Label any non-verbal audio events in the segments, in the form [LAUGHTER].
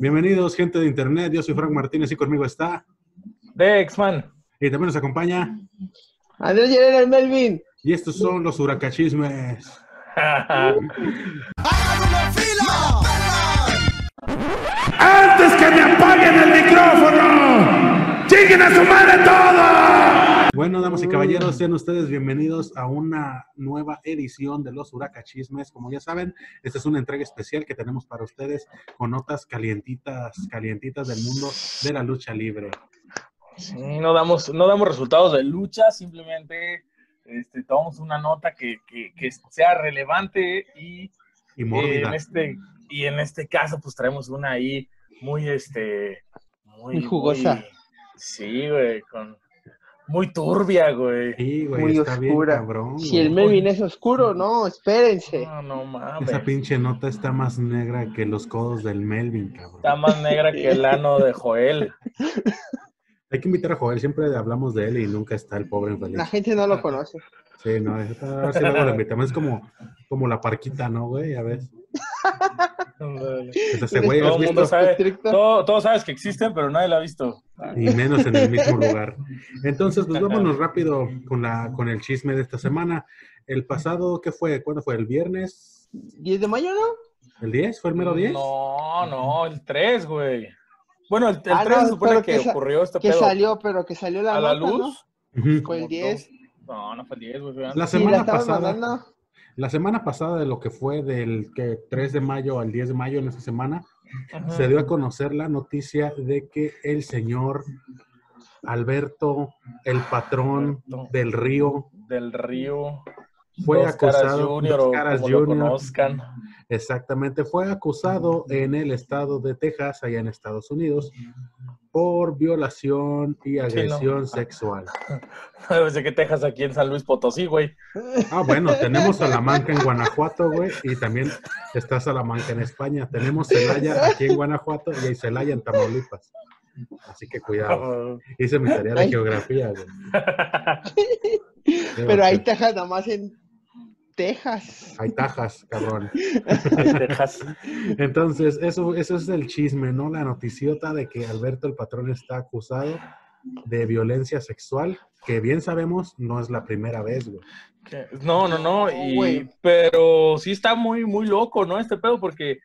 Bienvenidos, gente de internet. Yo soy Frank Martínez y conmigo está. Dexman. Y también nos acompaña. Andrés Llerena, el Melvin. Y estos son los huracachismes. [LAUGHS] ¡Antes que me apaguen el micrófono! ¡Chinguen a su madre todo! Bueno, damas y caballeros, sean ustedes bienvenidos a una nueva edición de los Huracachismes. Como ya saben, esta es una entrega especial que tenemos para ustedes con notas calientitas, calientitas del mundo de la lucha libre. Sí, no damos, no damos resultados de lucha, simplemente este, tomamos una nota que, que- que sea relevante y Y eh, en este y en este caso pues traemos una ahí muy este muy, Muy jugosa. muy- sí, güey, con muy turbia, güey. Sí, güey, Muy está bien oscura. cabrón. Si el. Melvin es oscuro, no, espérense. No, no mames. Esa pinche nota está más negra que los codos del Melvin, cabrón. Está más negra que el ano de Joel. [LAUGHS] Hay que invitar a Joel, siempre hablamos de él y nunca está el pobre infeliz. La gente no lo conoce. Sí, no, es- a ver si luego lo invitamos. Es como, como la parquita, ¿no, güey? A ver. [LAUGHS] [LAUGHS] Pues ese güey, Todo ¿has el mundo sabe, todo, todos sabes que existen, pero nadie la ha visto. Y menos en el mismo lugar. Entonces, pues vámonos rápido con, la, con el chisme de esta semana. El pasado, ¿qué fue? ¿Cuándo fue? ¿El viernes? ¿10 de mayo, no? ¿El 10? ¿Fue el mero 10? No, no, el 3, güey. Bueno, el, el 3 Ah, no, se supone pero que, que ocurrió este Que pedo. salió, pero que salió la a la nota, luz. Ujú. ¿no? Fue el 10. No, no fue el 10, güey. La antes. Sí, la semana pasada, mandando. La semana pasada de lo que fue del que 3 de mayo al 10 de mayo en esa semana, Ajá. se dio a conocer la noticia de que el señor Alberto, el patrón Alberto. del río, Del río. fue Dos Caras acusado Junior, Dos o Caras como lo Junior, conozcan. exactamente, fue acusado en el estado de Texas, allá en Estados Unidos, por violación y agresión sexual. [LAUGHS] Desde que Texas aquí en San Luis Potosí, güey. Ah, bueno, tenemos Salamanca en Guanajuato, güey, y también está Salamanca en España. Tenemos Celaya aquí en Guanajuato y hay Celaya en Tamaulipas. Así que cuidado. [LAUGHS] Hice mi tarea de Ay. geografía, güey. [LAUGHS] Pero ahí Texas, nada más en Texas. Hay tajas, cabrón. Texas. [LAUGHS] Entonces, eso, eso es el chisme, ¿no? La noticiota de que Alberto el patrón está acusado de violencia sexual, que bien sabemos no es la primera vez, güey. No, no, no. Y, pero sí está muy, muy loco, ¿no? Este pedo, porque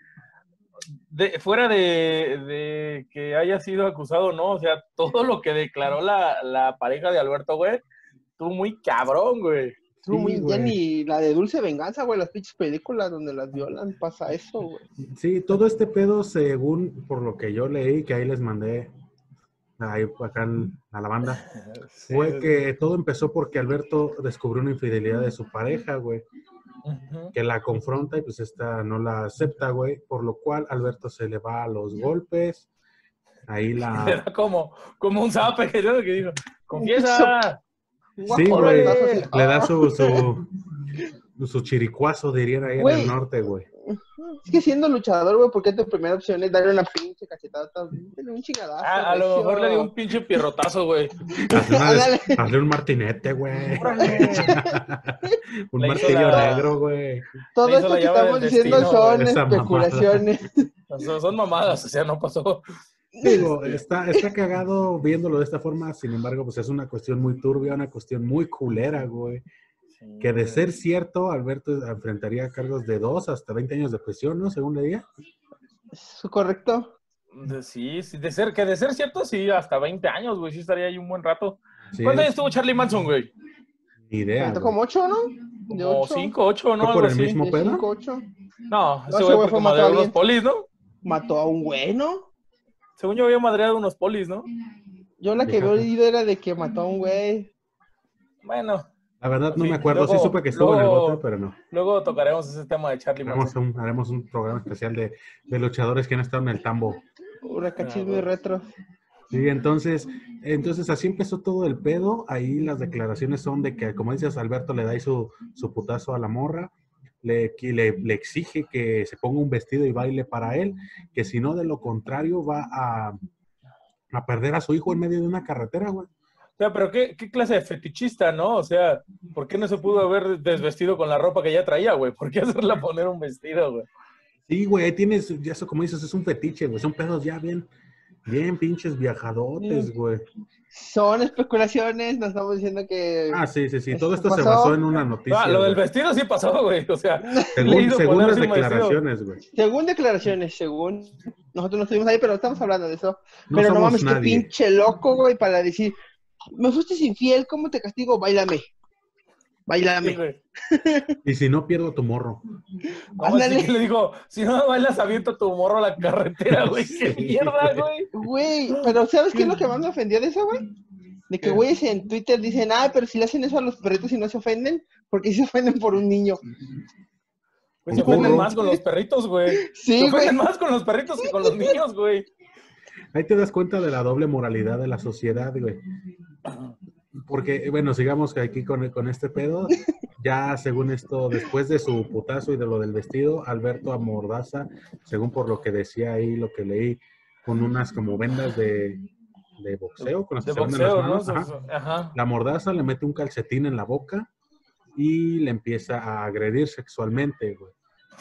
de, fuera de, de que haya sido acusado, ¿no? O sea, todo lo que declaró la, la pareja de Alberto, güey, estuvo muy cabrón, güey. Sí, muy- ya güey. ni la de Dulce Venganza, güey, las pinches películas donde las violan, pasa eso, güey. Sí, todo este pedo, según por lo que yo leí, que ahí les mandé ahí acá en- a la banda, [LAUGHS] fue que todo empezó porque Alberto descubrió una infidelidad de su pareja, güey, que la confronta y pues esta no la acepta, güey, por lo cual Alberto se le va a los golpes, ahí la... [LAUGHS] Era como, como un zape que yo- que dijo, [LAUGHS] confiesa. Sí, güey, le da su, su, [LAUGHS] su chiricuazo, dirían ahí en el norte, güey. Es que siendo luchador, güey, ¿por qué tu primera opción es darle una pinche cachetada? Un chingadazo. Ah, a lo mejor le dio un pinche pierrotazo, güey. Hazle, un martinete, güey. [LAUGHS] Un Le martillo la- negro, güey. Todo esto que estamos diciendo destino, son especulaciones. Son, [LAUGHS] son mamadas, o sea, no pasó. Digo, está, está cagado viéndolo de esta forma, sin embargo, pues es una cuestión muy turbia, una cuestión muy culera, güey. Que de ser cierto, Alberto enfrentaría cargos de 2 hasta 20 años de prisión, ¿no? Según leía. ¿Es correcto? De- sí, sí, de ser, que de ser cierto, sí, hasta 20 años, güey, sí estaría ahí un buen rato. Sí, ¿Cuántos años estuvo Charlie Manson, güey? Ni idea. Güey. como ocho, ¿no? De Como ocho. 5, 8, ¿no? ¿Fue por el mismo De pedo? cinco, ocho. No, ese güey fue madreado matado unos polis, ¿no? Mató a un güey, ¿no? Según yo había madreado unos polis, ¿no? Yo la que había oído era de que mató a un güey. Bueno, La verdad no Sí, me acuerdo, sí luego- supe que estuvo en el bote, pero no. luego tocaremos ese tema de Charlie Haremos Manson. un, haremos un programa especial de, de luchadores que han estado en el tambo. Huracachisme bueno. retro. Sí, entonces, entonces así empezó todo el pedo. Ahí las declaraciones son de que, como dices, Alberto le da ahí su, su putazo a la morra, le, le, le exige que se ponga un vestido y baile para él, que si no, de lo contrario, va a, a perder a su hijo en medio de una carretera, güey. O sea, pero ¿qué, qué clase de fetichista, ¿no? O sea, ¿por qué no se pudo haber desvestido con la ropa que ya traía, güey? ¿Por qué hacerla poner un vestido, güey? Sí, güey, ahí tienes, ya eso como dices, es un fetiche, güey. Son pedos ya bien, bien pinches viajadotes, güey. Son especulaciones, nos estamos diciendo que... Ah, sí, sí, sí. ¿Esto Todo esto se basó en una noticia. Ah, lo del vestido sí pasó, güey. O sea, [LAUGHS] Según, según las declaraciones, güey. Según declaraciones, según... Nosotros no estuvimos ahí, pero estamos hablando de eso. No pero no mames, qué nadie. pinche loco, güey, para decir, me fuiste infiel, ¿cómo te castigo? Bailame. Bailame. güey. Y si no, pierdo tu morro. Ándale. le digo, si no bailas, aviento tu morro a la carretera, [LAUGHS] güey. Qué mierda, güey. güey. Pero ¿sabes qué es lo que más me ofendió de eso, güey? De que güeyes en Twitter dicen, ah, pero si le hacen eso a los perritos y no se ofenden, porque se ofenden por un niño. Pues se ofenden burro. más con los perritos, güey. Se Sí, güey. ofenden más con los perritos que con los niños, güey. Ahí te das cuenta de la doble moralidad de la sociedad, güey. Porque, bueno, sigamos aquí con, con este pedo. Ya, según esto, después de su putazo y de lo del vestido, Alberto amordaza, según por lo que decía ahí, lo que leí, con unas como vendas de, de boxeo, con las De que se venden las boxeo, ¿no? manos. Ajá. Ajá. La mordaza le mete un calcetín en la boca y le empieza a agredir sexualmente, güey.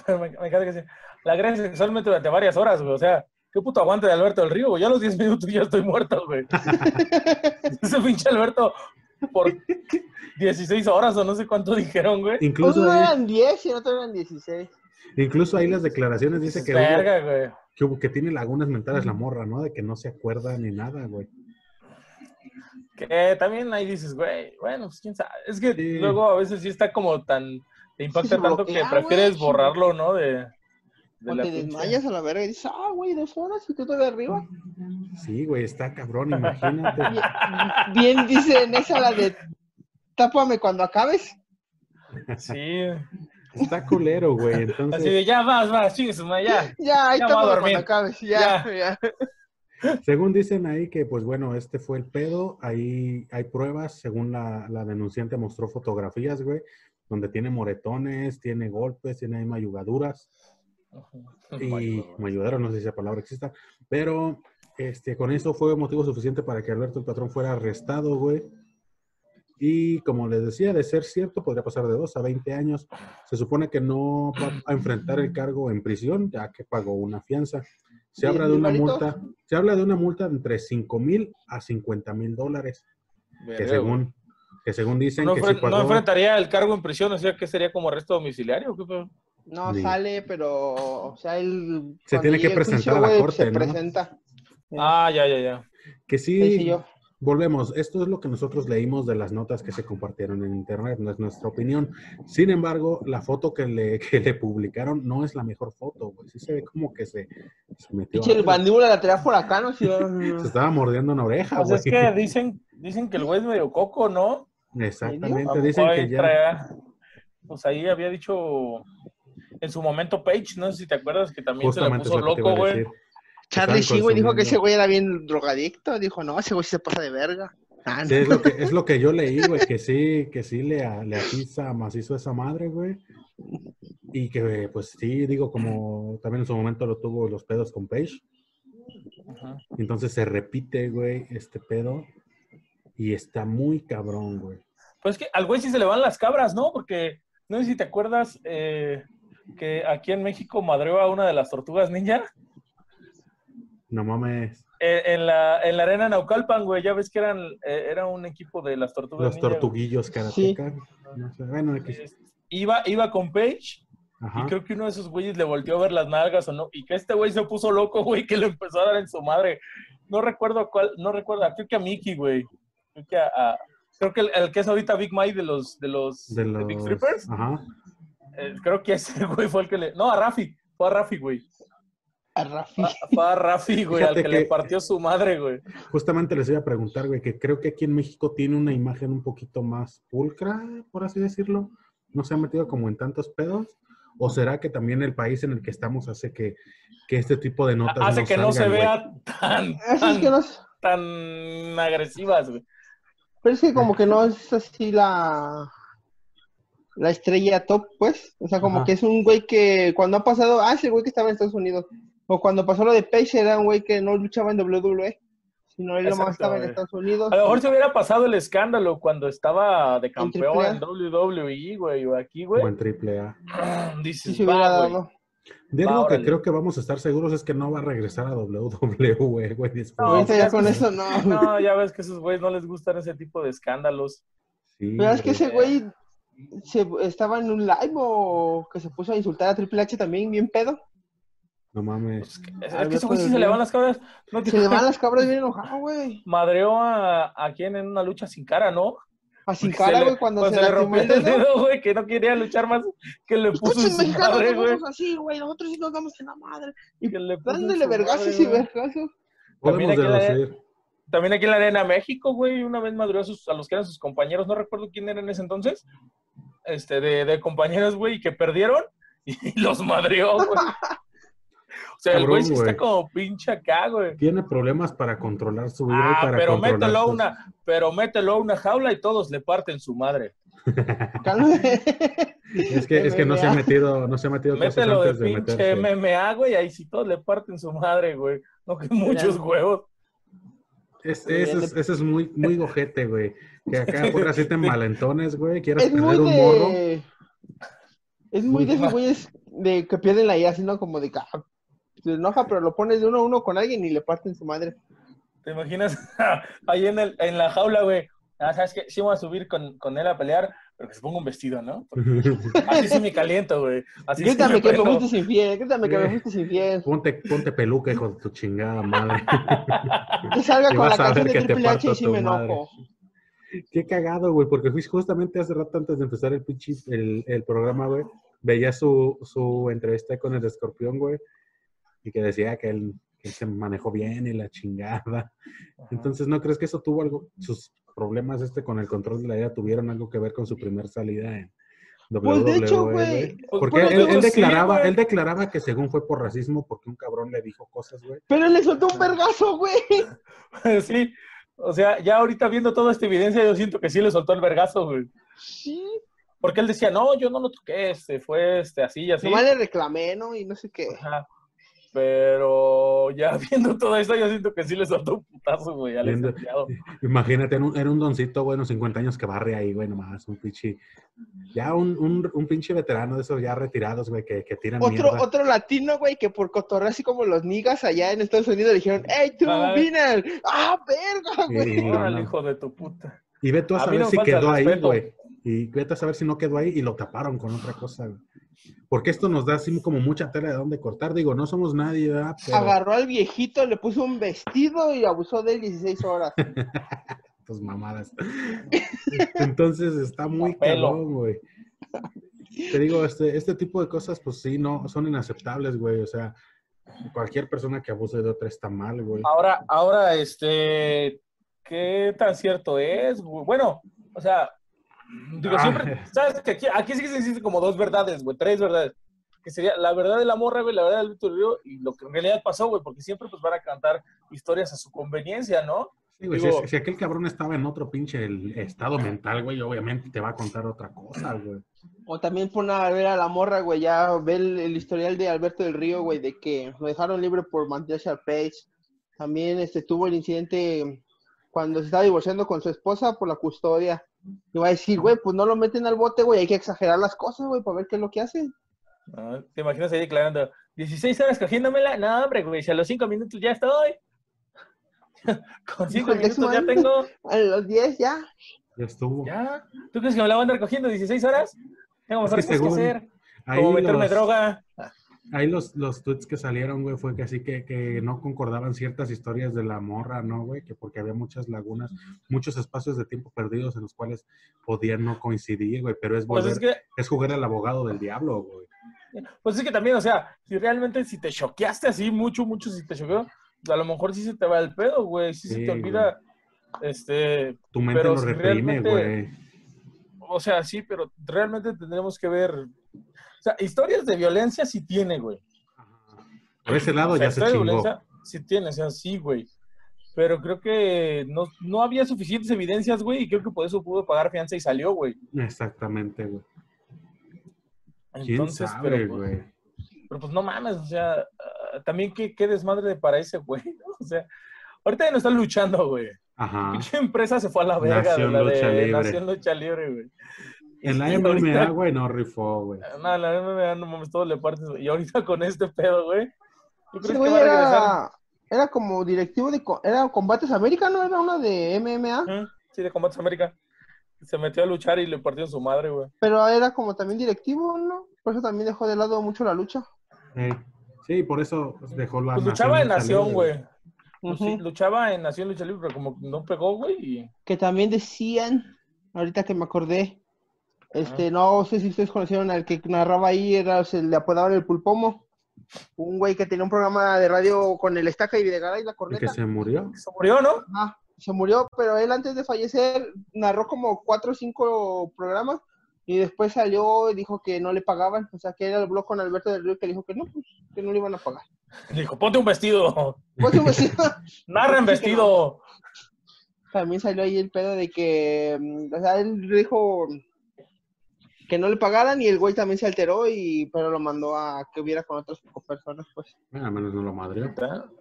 [LAUGHS] Me, me encanta que se- la agrede sexualmente durante varias horas, güey. O sea, qué puto aguante de Alberto del Río, güey. Ya a los 10 minutos ya estoy muerto, güey. [LAUGHS] [LAUGHS] Ese pinche Alberto por 16 horas o no sé cuánto dijeron, güey. Incluso ahí, eran 10 y otro eran 16. incluso ahí las declaraciones dice que, hubo- Verga, güey. que, hubo- que tiene lagunas mentales la morra, ¿no? De que no se acuerda ni nada, güey. Que también ahí dices, güey, bueno, pues quién sabe. Es que Sí. luego a veces sí está como tan. Te impacta tanto que prefieres güey. borrarlo, ¿no? De. De O la te pinche- desmayas a la verga y dices, ah, güey, dos horas y tú todavía arriba. Sí, güey, está cabrón, imagínate. Bien, bien dicen esa la de tápame cuando acabes. Sí. Está culero, güey. Así Entonces, de ya vas, vas, chingues, ya. Ya, ahí Ya a tápame dormir. cuando acabes. Ya, ya. según dicen ahí que, pues bueno, este fue el pedo. Ahí hay pruebas, según la, la denunciante mostró fotografías, güey, donde tiene moretones, tiene golpes, tiene ahí mayugaduras. Y mayuderos, no sé si esa palabra exista, pero este, con eso fue motivo suficiente para que Alberto el patrón fuera arrestado, güey. Y como les decía, de ser cierto, podría pasar de 2 a 20 años. Se supone que no va a enfrentar el cargo en prisión, ya que pagó una fianza. Se ¿Diez habla de una multa, se habla de una multa entre 5 mil a 50 mil dólares, que según, que según dicen No, que si pagó, no enfrentaría el cargo en prisión, o sea, que sería como arresto domiciliario. ¿Qué? No sale, pero, o sea, él... Se tiene que presentar a la güey, corte, Se ¿no? presenta. Ah, ya, ya, ya. que Sí, sí, sí, yo. Volvemos, esto es lo que nosotros leímos de las notas que se compartieron en internet, no es nuestra opinión. Sin embargo, la foto que le, [LAUGHS] que le publicaron no es la mejor foto, güey. Sí se ve como que se, se metió. El algo. mandíbula la traía por acá, [LAUGHS] ¿no? Se estaba mordiendo una oreja, Pues güey. es que dicen, dicen que el güey es medio coco, ¿no? Exactamente, dicen que ya. traía- pues ahí había dicho en su momento Page, no sé si te acuerdas que también se es puso loco, güey. Charlie sí, güey, dijo que ese güey era bien drogadicto. Dijo, no, ese güey sí se pasa de verga. Ah, Sí, es lo que, es lo que yo leí, güey, que sí, que sí le, le atiza macizo a esa madre, güey. Y que, pues sí, digo, como también en su momento lo tuvo los pedos con Page. Ajá. Entonces se repite, güey, este pedo. Y está muy cabrón, güey. Pues que al güey sí se le van las cabras, ¿no? Porque no sé si te acuerdas eh, que aquí en México madreó a una de las tortugas ninja. No mames. Eh, en, la, en la arena Naucalpan, güey, ya ves que eran, eh, era un equipo de las tortugas Los ninja. tortuguillos karateka. No sé, bueno. Eh, Iba, iba con Page Ajá. y creo que uno de esos güeyes le volteó a ver las nalgas o no, y que este güey se puso loco, [LAUGHS] güey, que le empezó a dar en su madre. No recuerdo a cuál, no recuerdo, creo que a Mickey, güey. Creo que a, a- creo que el, el que es ahorita Big Mike de los, de los, De los. Big Strippers, Ajá. Eh, creo que ese [LAUGHS] güey fue el que le, no, a Rafi, fue a Rafi, güey. A Rafi. Fue- a Rafi, güey, al que, que- le partió su madre, güey. Justamente les iba a preguntar, güey, que creo que aquí en México tiene una imagen un poquito más pulcra, por así decirlo. No se ha metido como en tantos pedos. ¿O será que también el país en el que estamos hace que, que este tipo de notas Hace que no se güey? vea tan, Eso es tan, que no es- tan agresivas, güey. Pero es que como que no es así la la estrella top, pues. O sea, como Ajá. que es un güey que cuando ha pasado, ah, ese güey que estaba en Estados Unidos. O cuando pasó lo de Page era un güey que no luchaba en WWE, sino él nomás estaba en. Estados Unidos. A lo mejor se hubiera pasado el escándalo cuando estaba de campeón AAA. en WWE, güey, o aquí, O güey. en triple A. Sí Dices, se hubiera va, güey. dado. De algo que creo que vamos a estar seguros es que no va a regresar a WWE, güey. después No, ya con eso no. No, ya ves que esos güeyes no les gustan ese tipo de escándalos. Sí, Pero es que ese güey se, estaba en un live o que se puso a insultar a Triple H también, bien pedo. No mames. Es que, es A que ese güey sí pues, se le van las cabras. No, Se le van las cabras bien enojado, güey. Madreó a, a quien en una lucha sin cara, ¿no? A sin Porque cara, güey, cuando, se, le rompió el dedo. güey, que no quería luchar más, que le puso en su mexicanos madre, güey. somos así, güey. Nosotros sí nos damos en la madre. Y Que le dándole vergazos y vergazos. También Podemos aquí en la- deducir. También aquí en la Arena México, güey, una vez madreó a, sus- a los que eran sus compañeros, no recuerdo quién era en ese entonces, este, de, de compañeros, güey, que perdieron [LAUGHS] y los madreó, güey. O sea, el güey sí está como pinche acá, güey. Tiene problemas para controlar su vida y Ah, para pero controlar mételo a una, pero mételo a una jaula y todos le parten su madre. [LAUGHS] Es que, es que no se ha [LAUGHS] metido, no se ha metido Mételo de antes de, pinche meterse. MMA, güey, ahí sí todos le parten su madre, güey. No que muchos huevos. Es- ese, es, ese es muy, muy gojete, güey. Que acá por así te malentones, güey. Quieras es perder un morro. de. Es muy de esos güeyes de que pierden la idea, sino como de que ah, se enoja, pero lo pones de uno a uno con alguien y le parten su madre. ¿Te imaginas [LAUGHS] ahí en, el, en la jaula, güey? Ah, ¿sabes qué? Sí voy a subir con, con él a pelear, pero que se ponga un vestido, ¿no? Porque [LAUGHS] así sí me caliento, güey. Así sí me que me fuiste infiel, grítame que me fuiste infiel. ponte, ponte peluca, hijo de tu chingada madre. Que salga Y con la canción de Triple H y sí me enojo. Qué cagado, güey, porque fui- justamente hace rato antes de empezar el pinche, el, el programa, güey, veía su, su entrevista con el escorpión, güey, y que decía que él, que él se manejó bien y la chingada. Entonces, ¿no crees que eso tuvo algo, sus problemas este con el control de la vida tuvieron algo que ver con su primer salida en Pues, de hecho, WWE? güey, Porque pues, él, pues, él declaraba, él declaraba que según fue por racismo, porque un cabrón le dijo cosas, güey. Pero le soltó un vergazo, güey. [LAUGHS] Sí, o sea, ya ahorita viendo toda esta evidencia, yo siento que sí le soltó el vergazo, güey. Sí. Porque él decía, no, yo no lo toqué, este, fue este, así y así. Nomás le reclamé, ¿no? Y no sé qué. Ajá. Pero ya [LAUGHS] viendo todo esto, yo siento que sí le soltó un putazo, güey, al licenciado. Imagínate, era un, era un doncito, güey, unos 50 años que barre ahí, güey, nomás, un pinche. Ya un, un, un pinche veterano de esos ya retirados, güey, que, que tiran Otro, mierda. otro latino, güey, que por cotorrear así como los niggas allá en Estados Unidos le dijeron, ¡Ey, tú, Ay. Winner! ¡Ah, verga, Sí, güey! no, Órale, no. hijo de tu puta. Y ve tú a saber no si quedó ahí, güey. Y vete a saber si no quedó ahí y lo taparon con otra cosa, güey. Porque esto nos da así como mucha tela de dónde cortar. Digo, no somos nadie, ¿verdad? Pero, Agarró al viejito, le puso un vestido y abusó de él 16 horas. [LAUGHS] pues mamadas. Entonces está muy cabrón, güey. Te digo, este, este tipo de cosas, pues sí, no, son inaceptables, güey. O sea, cualquier persona que abuse de otra está mal, güey. Ahora, ahora, este, ¿qué tan cierto es? Bueno, o sea, digo, Ah. siempre, ¿sabes? Que aquí, aquí sí que se existen como dos verdades, güey, tres verdades. Que sería la verdad de la morra, güey, la verdad del Víctor Río y lo que en realidad pasó, güey, porque siempre pues van a cantar historias a su conveniencia, ¿no? Sí, güey, digo- si, si aquel cabrón estaba en otro pinche el estado mental, güey, obviamente te va a contar otra cosa, güey. O también pone a ver a la morra, güey, ya ve el, el historial de Alberto del Río, güey, de que lo dejaron libre por mantenerse al Page. También este, tuvo el incidente cuando se estaba divorciando con su esposa por la custodia. Y va a decir, güey, pues no lo meten al bote, güey, hay que exagerar las cosas, güey, para ver qué es lo que hacen. Ah, ¿Te imaginas ahí declarando, 16 horas cogiéndomela? No, hombre, güey, si a los 5 minutos ya estoy. [LAUGHS] Con 5 Hijo, el minutos ya tengo. [LAUGHS] A los 10 ya. Ya estuvo. ¿Ya? ¿Tú crees que me la van a andar cogiendo 16 horas? Tengo Es mejores que cosas que hacer. Ahí Como meterme los- droga. Ahí los, los tweets que salieron, güey, fue que así que, que no concordaban ciertas historias de la morra, ¿no, güey? Que porque había muchas lagunas, muchos espacios de tiempo perdidos en los cuales podían no coincidir, güey, pero es Pues volver, es que, es jugar al abogado del diablo, güey. pues es que también, o sea, si realmente si te choqueaste así mucho, mucho, si te choqueó, a lo mejor sí se te va el pedo, güey. Sí, se te olvida, este, Tu mente Pero lo si reprime, güey. o sea, sí, pero realmente tendremos que ver. O sea, historias de violencia sí tiene, güey. Por ese lado O sea, ya se historia de chingó. violencia sí tiene, o sea, sí, güey. Pero creo que no, no había suficientes evidencias, güey, y creo que por eso pudo pagar fianza y salió, güey. Exactamente, güey. ¿Quién Entonces, sabe, pero, pues, güey? pero pues no mames, o sea, ah, también qué, qué desmadre para ese güey, ¿no? O sea, ahorita ya no están luchando, güey. Ajá. Pinche empresa se fue a la verga Nación de la Lucha de Libre. Nación Lucha Libre, güey. En la Y MMA, ahorita- güey, no rifó, güey. No, en la MMA no mames, todo le partes. güey. Y ahorita con este pedo, güey. ¿Tú Ese crees que güey va a regresar? era, era como directivo de... Era Combates América, ¿no? Era una de MMA. Sí, de Combates América. Se metió a luchar y le partieron su madre, güey. Pero era como también directivo, ¿no? Por eso también dejó de lado mucho la lucha. Eh, sí, por eso pues, dejó la Pues luchaba en Nación, Libre, güey. Ujú. Luchi- Luchaba en Nación Lucha Libre, pero como no pegó, güey. Y... Que también decían, ahorita que me acordé, este, no sé si ustedes conocieron al que narraba ahí, era, se le apodaban el pulpomo. Un güey que tenía un programa de radio con el estaca y Videgaray y la El que corneta. se murió. Se murió, ¿no? Ah, se murió, pero él antes de fallecer narró como cuatro o cinco programas y después salió y dijo que no le pagaban. O sea, que él habló con Alberto del Río que le dijo que no, pues, que no le iban a pagar. [LAUGHS] Dijo, ponte un vestido. Pues, pues, sí, Narra en vestido. también salió ahí el pedo de que, mm, o sea, él dijo que no le pagaran y el güey también se alteró y pero lo mandó a que hubiera con otras personas, pues. Ah, al menos no lo madrió.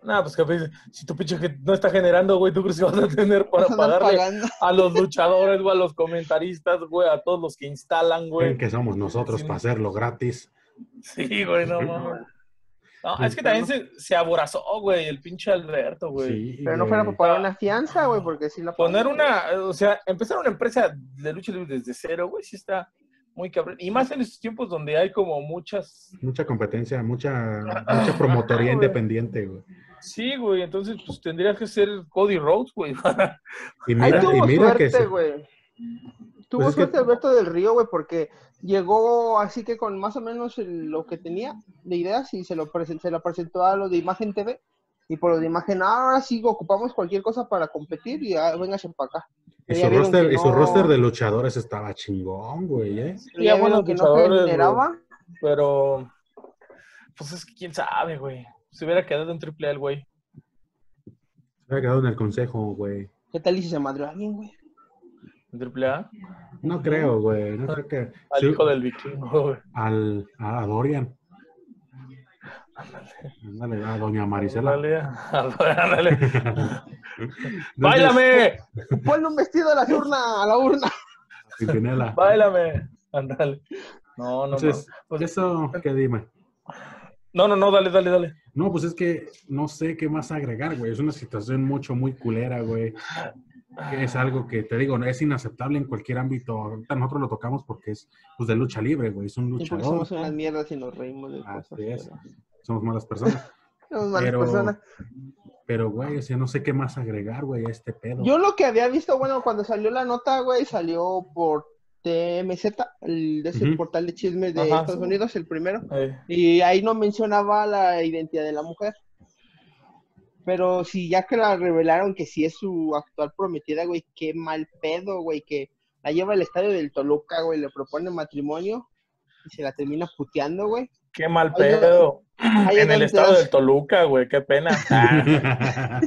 Nada, pues que si tu pinche que no está generando, güey, ¿tú crees que vas a tener para Andan pagarle pagando. a los luchadores, güey, a los comentaristas, güey, a todos los que instalan, güey? que somos nosotros Sí. para hacerlo gratis. Sí, güey, no mames. No, es que también se, se aborazó, güey, el pinche Alberto, güey. Sí, Pero no fuera para pagar una fianza, güey, porque sí la Poner una, o sea, empezar una empresa de lucha libre desde cero, güey, sí está muy cabrón. Y más en estos tiempos donde hay como muchas. Mucha competencia, mucha, mucha promotoría independiente, güey. Sí, güey, entonces pues tendrías que ser Cody Rhodes, güey. Y Ahí mira, y tuvo mira que suerte, se- güey. Tuvo Pues es que- suerte Alberto del Río, güey, porque llegó así que con más o menos el- lo que tenía de ideas y se lo, se lo presentó a los de Imagen TV. Y por los de Imagen, "Ah, ahora sí ocupamos cualquier cosa para competir y ah, véngase para acá. y ya su, roster, y su roster de luchadores estaba chingón, güey, ¿eh? Y ya bueno que no generaba. Pero, pues es que quién sabe, güey. Se hubiera quedado en triple A el güey. Se había quedado en el consejo, güey. ¿Qué tal y si se madrió a alguien, güey? En triple A. No creo, güey. No creo que. Al sí, hijo del vikingo, güey. al- a Dorian. Ándale, a Doña Marisela. Ándale, ándale. [LAUGHS] [LAUGHS] ¡Báilame! Ponle un vestido a la urna, a la urna. Pimpinela. ¡Báilame! Ándale. No, no, Entonces, no. Pues- eso, ¿qué dime? no, no, no, dale, dale, dale. No, pues es que no sé qué más agregar, güey. Es una situación mucho, muy culera, güey. Que es algo que, te digo, es inaceptable en cualquier ámbito. Ahorita nosotros lo tocamos porque es pues, de lucha libre, güey. Es un luchador. somos unas mierdas y nos reímos de Así cosas. es. Somos malas personas. [LAUGHS] Somos malas Pero, personas. pero, güey, o sea, no sé qué más agregar, güey, a este pedo. Yo lo que había visto, bueno, cuando salió la nota, güey, salió por TMZ, el, de ese Ujú. portal de chismes de Ajá, Estados sí. Unidos, el primero. Eh, Y ahí no mencionaba la identidad de la mujer. Pero si ya que la revelaron que sí es su actual prometida, güey, qué mal pedo, güey, que la lleva al estadio del Toluca, güey, le propone matrimonio y se la termina puteando, güey. Qué mal pedo. Ahí En el estado das- Toluca, güey, qué pena. Ah,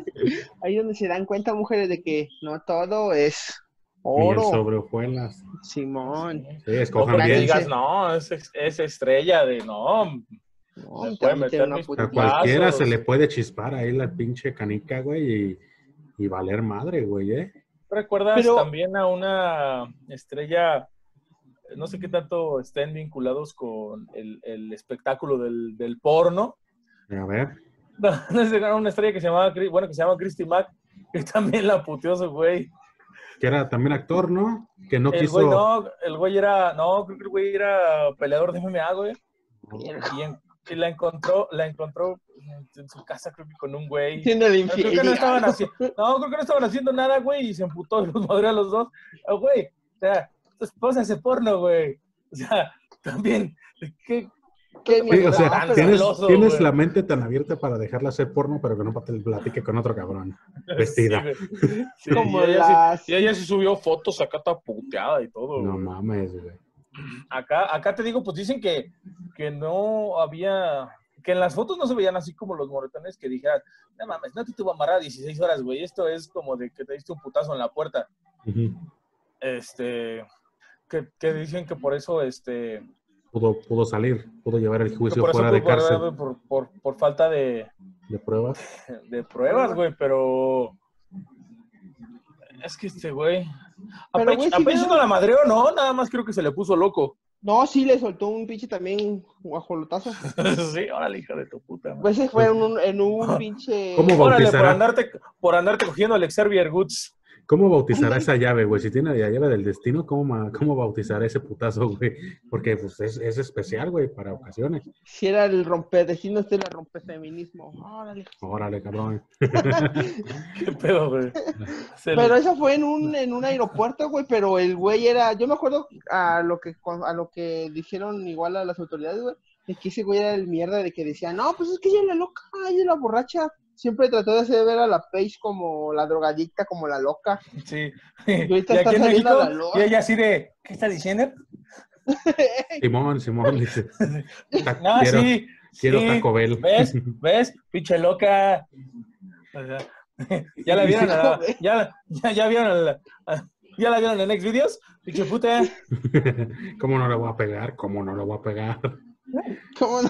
ahí donde se dan cuenta, mujeres, de que no todo es oro. sobre hojuelas. Simón. Sí, no escojan porque bien. digas, no, es, es estrella de no. No, puede meter una mis- A cualquiera se le puede chispar ahí la pinche canica, güey, y, y valer madre, güey, ¿eh? ¿Recuerdas Pero- también a una estrella, no sé qué tanto estén vinculados con el, el espectáculo del, del porno? A ver. [LAUGHS] No, una estrella que se llamaba, bueno, que se llama Christy Mack, que también la puteó su güey. Que era también actor, ¿no? Que no el quiso. güey no, el güey era, no, creo que el güey era peleador de MMA, güey. Y, en- y la encontró, la encontró en su casa, creo que con un güey. Siendo el No, creo infiel. que no estaban haciendo, no, creo que no estaban haciendo nada, güey, y se emputó y los madreó a los dos. Ah, güey, o sea, tu esposa hace porno, güey. O sea, también, ¿qué? Qué Sí, o mierda. sea, Tan tienes, celoso, tienes la mente tan abierta para dejarla hacer porno, pero que no te platique con otro cabrón. [LAUGHS] Vestida. Sí. [LAUGHS] Sí, Como y ella, las- sí, y ella sí subió fotos acá toda puteada y todo. No mames, güey. Acá, acá te digo, pues dicen que, que no había, que en las fotos no se veían así como los moretones que dijeran, no mames, no te tuvo amarrada 16 horas, güey, esto es como de que te diste un putazo en la puerta. Este, que, que dicen que por eso, este, Pudo, pudo salir, pudo llevar el juicio por fuera de cárcel por, por, por falta de, de pruebas. de pruebas, güey, pero es que este güey, A Pero, güey, a veo- no la madreó, no, nada más creo que se le puso loco. No, sí le soltó un pinche también guajolotazo. [LAUGHS] sí, órale, hija de tu puta. madre. Pues ese fue en un, en un pinche. ¿Cómo Órale, por andarte, por andarte cogiendo el Xavier Goods. ¿Cómo bautizará esa llave, güey? Si tiene la llave del destino, ¿cómo, ma- cómo bautizará ese putazo, güey? Porque pues, es, es especial, güey, para ocasiones. Si era el rompedestino, este era el rompefeminismo. Órale. Órale, cabrón. [LAUGHS] ¿Qué pedo, güey? Pero eso fue en un, en un aeropuerto, güey, pero el güey era, yo me acuerdo a lo que a lo que dijeron igual a las autoridades, güey, de que ese güey era el mierda de que decía, no, pues es que ella es la loca, ella es la borracha. Siempre trató de hacer ver a la Paige como la drogadicta, como la loca. Sí. ahorita Y está aquí en saliendo México, a la luz. y ella así de, ¿qué está diciendo? [LAUGHS] Simón, Simón dice. [LAUGHS] "Ta- No, quiero, sí. quiero sí. Taco Bell. ¿Ves? [LAUGHS] ¿Ves? Pinche loca. O sea, ya la vieron, a la- ya, ya, ya vieron, a la- a- ya la vieron en Xvideos, pinche puta. ¿Cómo no le voy a pegar? ¿Cómo no le voy a pegar? ¿Cómo no?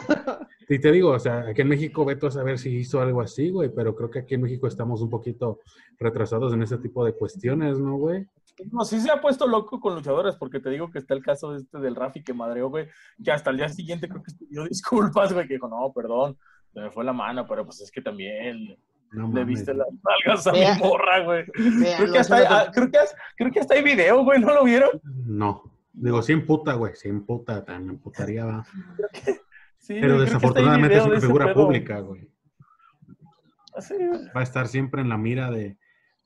Y te digo, o sea, aquí en México, Beto a saber si hizo algo así, güey, pero creo que aquí en México estamos un poquito retrasados en ese tipo de cuestiones, ¿no, güey? No, sí se ha puesto loco con luchadores, porque te digo que está el caso este del Rafi que madreó, güey, que hasta el día siguiente creo que pidió disculpas, güey, que dijo, no, perdón, se me fue la mano, pero pues es que también No le viste las nalgas a Vea. mi morra, güey. Vean, Creo que, hasta hay, ah, creo, que, has- creo que hasta hay video, güey, ¿no lo vieron? No. Digo, sí emputa, güey, sí emputa, tan emputaría, va. Sí, Pero desafortunadamente es una figura pedo. pública, güey. Sí, güey. Va a estar siempre en la mira de,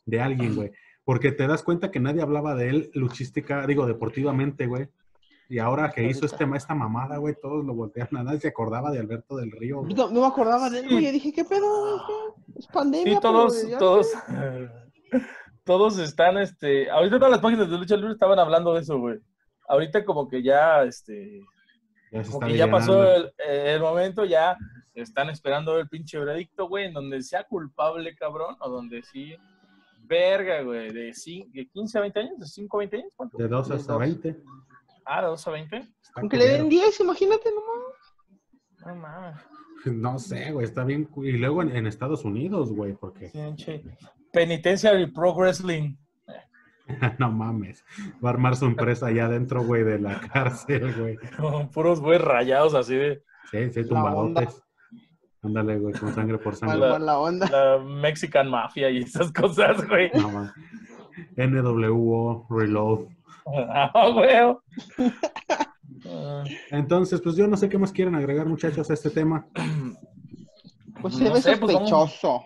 de alguien, güey. Porque te das cuenta que nadie hablaba de él luchística, digo, deportivamente, güey. Y ahora que hizo este, esta mamada, güey, todos lo voltean a nadie se acordaba de Alberto del Río. güey. No, no me acordaba de él, güey. y dije, ¿qué pedo? ¿Qué? Es pandemia. Sí, todos, pero ya todos, sé. todos están, este, ahorita todas las páginas de lucha libre estaban hablando de eso, güey. Ahorita como que ya, este, Ya se como que ya pasó el, el momento, ya están esperando el pinche veredicto, güey, en donde sea culpable, cabrón, o donde sí, verga, güey, de, de 15 a 20 años, de 5 a 20 años, ¿cuánto? De 2 hasta dos. 20. Ah, de 2 a 20. Está Aunque le den culero. 10, imagínate nomás. No mames. [LAUGHS] No sé, güey, está bien. Y luego en, en Estados Unidos, güey, porque Pinche Penitenciary Pro Wrestling. [LAUGHS] no mames. Va a armar su empresa allá adentro, güey, de la cárcel, güey. [LAUGHS] Puros güeyes rayados así de Sí, sí, tumbadotes. Ándale, güey, con sangre por sangre. La- la onda. la Mexican Mafia y esas cosas, güey. No, mames. NWO Reload. [LAUGHS] Ah, güey. Entonces, pues yo no sé qué más quieren agregar, muchachos, a este tema. Pues No se ve sé, pues, vamos- sospechoso.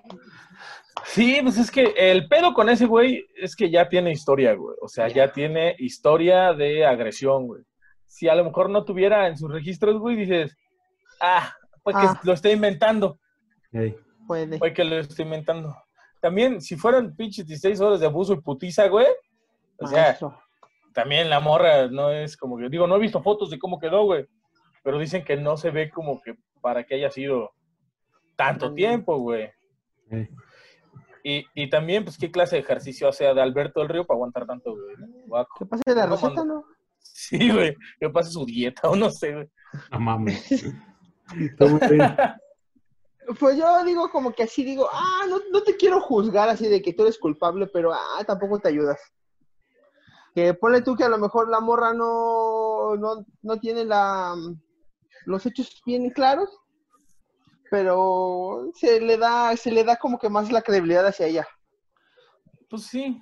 Sí, pues es que el pedo con ese güey es que ya tiene historia, güey. O sea, ya tiene historia de agresión, güey. Si a lo mejor no tuviera en sus registros, güey, dices, ah, pues que Ah. lo está inventando. Ey, Puede. Fue que lo estoy inventando. También, si fueran pinches 16 horas de abuso y putiza, güey, o sea, Maestro. también la morra no es como que, digo, no he visto fotos de cómo quedó, güey, pero dicen que no se ve como que para que haya sido tanto Mm. tiempo, güey. ey. Y, y también, pues, ¿qué clase de ejercicio hace de Alberto del Río para aguantar tanto, güey? Guaco. ¿Qué pasa de la ¿Cómo receta, no? Sí, güey, que pase su dieta o no sé, güey. No mames. [LAUGHS] Pues yo digo como que así digo, ah, no, no te quiero juzgar así de que tú eres culpable, pero ah, tampoco te ayudas. Que ponle tú que a lo mejor la morra no, no, no tiene la, los hechos bien claros, pero se le da, se le da como que más la credibilidad hacia ella. Pues sí,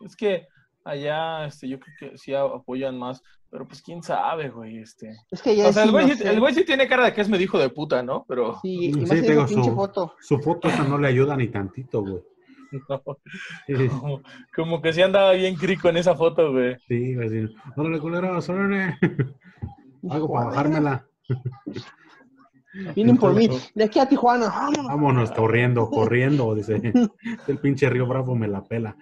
es que allá, este, yo creo que sí apoyan más, pero pues quién sabe, güey, este. Es que ella O sea, el güey, no sí, sé. el güey sí tiene cara de que es me dijo de puta, ¿no? Pero Sí, y más su- foto. Su foto esa no le ayuda ni tantito, güey. [LAUGHS] no, como, como que sí andaba bien crico en esa foto, güey. sí, güey. sí. Órale, culeros, órale. [LAUGHS] Algo Hijo para bajármela. [LAUGHS] Vienen por mí, de aquí a Tijuana, vámonos. Vámonos, corriendo, corriendo, dice. [LAUGHS] El pinche Río Bravo me la pela.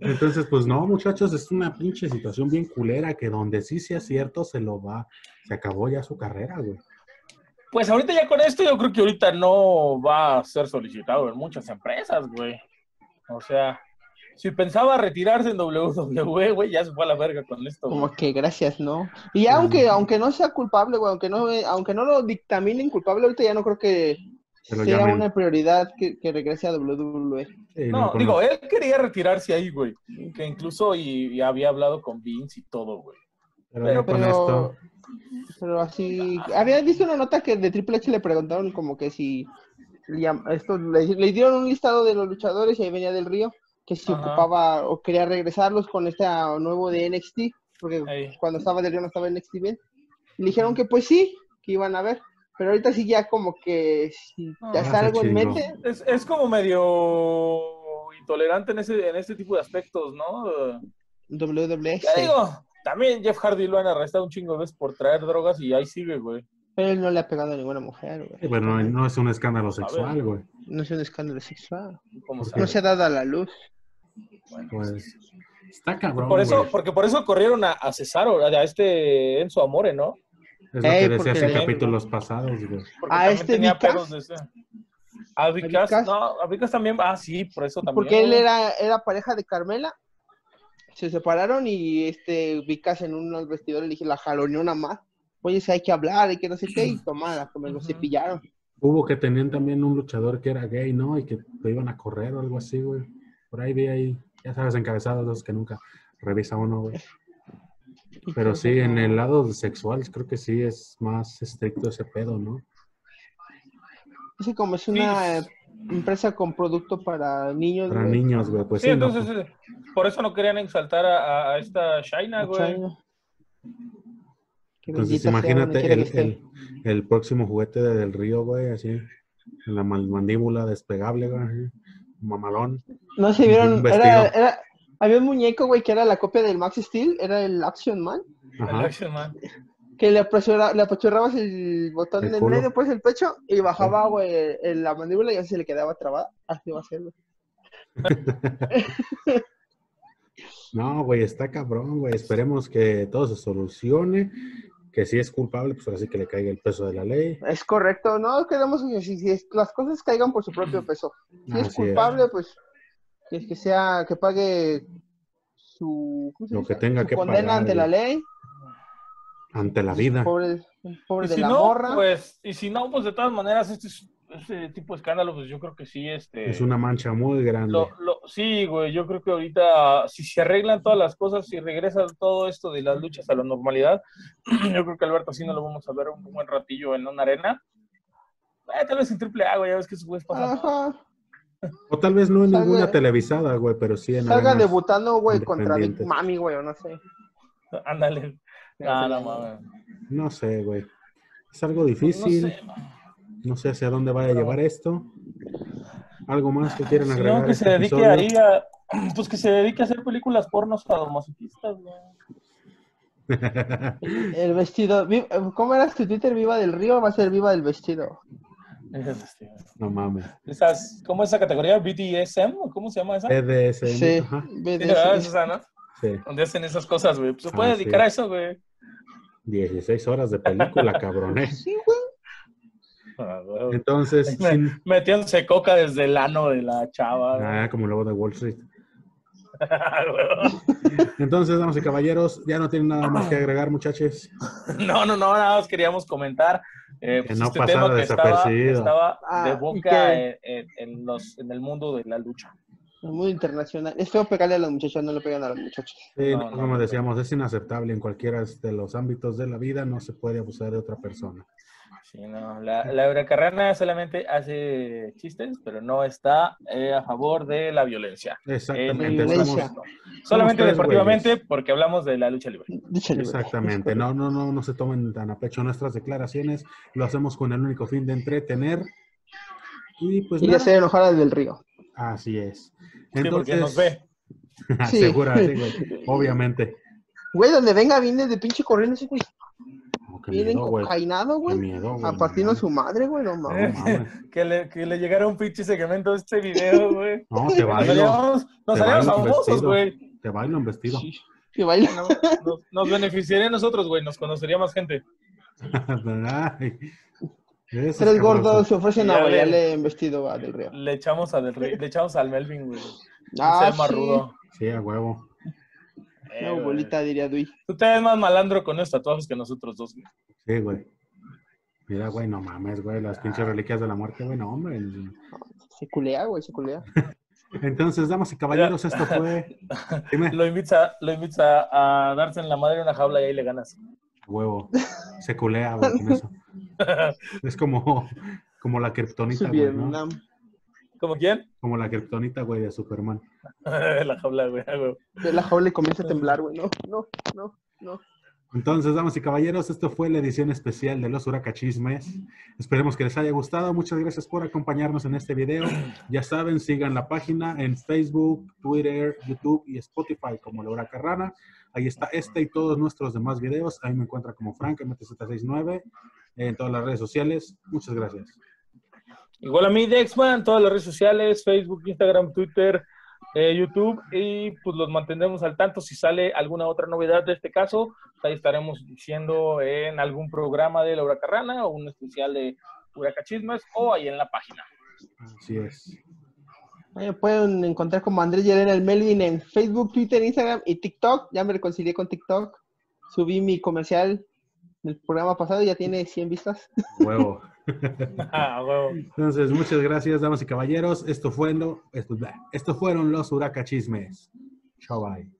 Entonces, pues no, muchachos, es una pinche situación bien culera que donde sí sea cierto se lo va, se acabó ya su carrera, güey. Pues ahorita ya con esto yo creo que ahorita no va a ser solicitado en muchas empresas, güey. O sea, si pensaba retirarse en WWE, güey, ya se fue a la verga con esto. Como que gracias, ¿no? Y ya aunque, aunque no sea culpable, güey, aunque no, aunque no lo dictaminen culpable, ahorita ya no creo que Pero sea una prioridad que, que regrese a WWE. Sí, No, digo, él quería retirarse ahí, güey. Que incluso y, y había hablado con Vince y todo, güey. pero pero- con Pero, esto. pero así, había visto una nota que de Triple H le preguntaron como que si esto, le, le dieron un listado de los luchadores y ahí venía del Río, que si Ajá. ocupaba o quería regresarlos con este nuevo de NXT, porque Ahí. cuando estaba del Río no estaba en NXT bien. Y le dijeron que pues sí, que iban a ver. Pero ahorita sí ya como que si ya ya está algo en mente, Es, es como medio intolerante en ese, en este tipo de aspectos, ¿no? WWE. Ya digo, también Jeff Hardy lo han arrestado un chingo de veces por traer drogas y ahí sigue, güey. Pero él no le ha pegado a ninguna mujer, güey. Bueno, no, es un escándalo sexual, güey. No es un escándalo sexual. No se ha dado a la luz. Pues está cabrón. Por eso, güey. porque por eso corrieron a, a Cesaro, a este Enzo Amore, ¿no? Es lo Ey, que decías en capítulos pasados, güey. ¿A este tenía Vicas? pedos de ese. A Vicas, Vicas? no, a Vicas también, ah, sí, por eso también. Porque él era, era pareja de Carmela. Se separaron y este Vicas en unos vestidores le dije, la jaloneó una más. Oye, si hay que hablar, hay que no sé qué, y tomada, que me lo cepillaron. Hubo que tenían también un luchador que era gay, ¿no? Y que lo iban a correr o algo así, güey. Por ahí vi ahí, ya sabes, encabezados esos que nunca revisa uno, güey. Pero sí, en el lado sexual creo que sí es más estricto ese pedo, ¿no? Sí, como es una Sí. eh, empresa con producto para niños. Para güey, niños, güey. Pues Sí, sí, entonces, eh, por eso no querían exaltar a, esta Shaina, güey. China. Entonces imagínate el, el, el próximo juguete de- del río, güey, así, en la mal- mandíbula despegable, güey, mamalón. No se vieron, era, era, había un muñeco, güey, que era la copia del Max Steel, era el Action Man, El Ajá. Action Man. que le, apachurra- le apachurrabas el botón El del culo. medio, pues el pecho, y bajaba, güey, en la mandíbula y así se le quedaba trabada. Así va a ser, güey. [LAUGHS] No, güey, está cabrón, güey. Esperemos que todo se solucione. Que si es culpable, pues así que le caiga el peso de la ley. Es correcto, no queremos que si, si es- las cosas caigan por su propio peso. Si es Así culpable, pues que, es que sea, que pague su, ¿cómo se Lo que tenga Su que condena pagar, ante la ley. Ante la vida. Pobre, pobre Y de si la no, morra. pues, y si no, pues de todas maneras, este, es- este tipo de escándalo, pues yo creo que sí, este. Es una mancha muy grande. Lo, lo- sí, güey, yo creo que ahorita, si se arreglan todas las cosas, si regresa todo esto de las luchas a la normalidad, [CLEARS THROAT] yo creo que Alberto sí no lo vamos a ver un buen ratillo en una arena. Eh, tal vez en triple A, güey, ya ves que esos güeyes pasan. Ajá. O tal vez no en Salga- ninguna televisada, güey, pero sí en Salga debutando, güey, contra Big. Mami, güey, o no sé. Ándale. No, no mames. No sé, güey. Es algo No difícil. sé, No sé hacia dónde vaya a llevar esto. ¿Algo más que quieran Si agregar? no, a que este se dedique episodio? ahí a. [CLEARS THROAT] Pues que se dedique a hacer películas pornos sadomasoquistas, güey. [LAUGHS] El vestido, ¿cómo era tu Twitter? ¿Viva del Río? Va a ser Viva del Vestido. Este, no mames. esas- ¿Cómo es esa categoría? ¿BDSM? ¿o ¿Cómo se llama esa? BDSM. Sí, Ajá, Sí, BDSM. ¿verdad? Es esa, ¿no? sí. Donde hacen esas cosas, güey. Pues se puede Ah, dedicar sí. a eso, güey. 16 horas de película, [LAUGHS] cabrón, ¿eh? Sí, güey. Entonces, [LAUGHS] Me- sin- Metiéndose coca desde el ano de la chava. güey. ah, como luego de Wall Street. [LAUGHS] Entonces, damas y caballeros, ya no tienen nada más que [LAUGHS] agregar, muchachos. no, no, no, nada más queríamos comentar. eh, Que pues, no este pasara tema que estaba, desapercibido. estaba Ah, de boca que- en, en- en los, en el mundo de la lucha. Muy internacional. Es feo pegarle a los muchachos, no le pegan a los muchachos. Sí, No, no, no, como no. decíamos, es inaceptable en cualquiera de los ámbitos de la vida, no se puede abusar de otra persona. Sí, no, la, la huracarrana solamente hace chistes, pero no está eh, a favor de la violencia. Exactamente, violencia. somos- Solamente deportivamente güeyes. porque hablamos de la lucha libre. Exactamente, no, no, no, no se tomen tan a pecho nuestras declaraciones, lo hacemos con el único fin de entretener y pues Y nada, hacer enojar al del Río. así es. Sí, porque nos ve. Segura, [LAUGHS] sí, güey, [LAUGHS] obviamente. Güey, donde venga viene de pinche corriendo ese güey. Qué miedo, güey. Qué miedo, güey. A partirnos su madre, güey, no mames. [LAUGHS] que, le, que le llegara un pinche segmento de este video, güey. No, te Nos bailo, nos bailo famosos, vestido. güey. te bailo en vestido. Sí. Que baila. No, nos, nos beneficiaría a nosotros, güey. Nos conocería más gente. [LAUGHS] Tres gordos se ofrecen a le- bailarle en vestido a del Río. Le echamos, a del Rey- le echamos al Melvin, güey. Ah, sí. rudo. Sí, a huevo. Eh, bolita, diría Dui. Tú te ves más malandro con esos tatuajes que nosotros dos, güey. Sí, güey. Mira, güey, no mames, güey, las pinches reliquias de la muerte, güey, no, hombre. Se culea, güey, se culea. [LAUGHS] Entonces, damas y caballeros, esto fue. [LAUGHS] Dime, Lo invitas, a, lo invitas a, a darse en la madre en una jaula y ahí le ganas. huevo. Se culea, güey, con eso. [LAUGHS] Es como, como la kriptonita, güey, ¿no? Vietnam. ¿Como quién? Como la kriptonita, güey, de Superman. [LAUGHS] la jaula, güey. Ve la jaula y comienza a temblar, güey. No, no, no, no. Entonces, damas y caballeros, esto fue la edición especial de los Huracachismes. Esperemos que les haya gustado. Muchas gracias por acompañarnos en este video. Ya saben, sigan la página en Facebook, Twitter, YouTube y Spotify como La Huracarrana. Ahí está este y todos nuestros demás videos. Ahí me encuentra como Frank MTZ69 en todas las redes sociales. Muchas gracias. Igual a mí, Dexman, todas las redes sociales, Facebook, Instagram, Twitter, eh, YouTube, y pues los mantendremos al tanto. Si sale alguna otra novedad de este caso, ahí estaremos diciendo en algún programa de la Huracarrana o un especial de Huracachismes o ahí en la página. Así es. Me pueden encontrar como Andrés Llerena el Melvin en Facebook, Twitter, Instagram y TikTok. Ya me reconcilié con TikTok. Subí mi comercial del programa pasado y ya tiene 100 vistas. Huevo. Ah. Entonces, muchas gracias, damas y caballeros. Esto, fue lo, esto, fueron los Huracachismes. Chao, bye.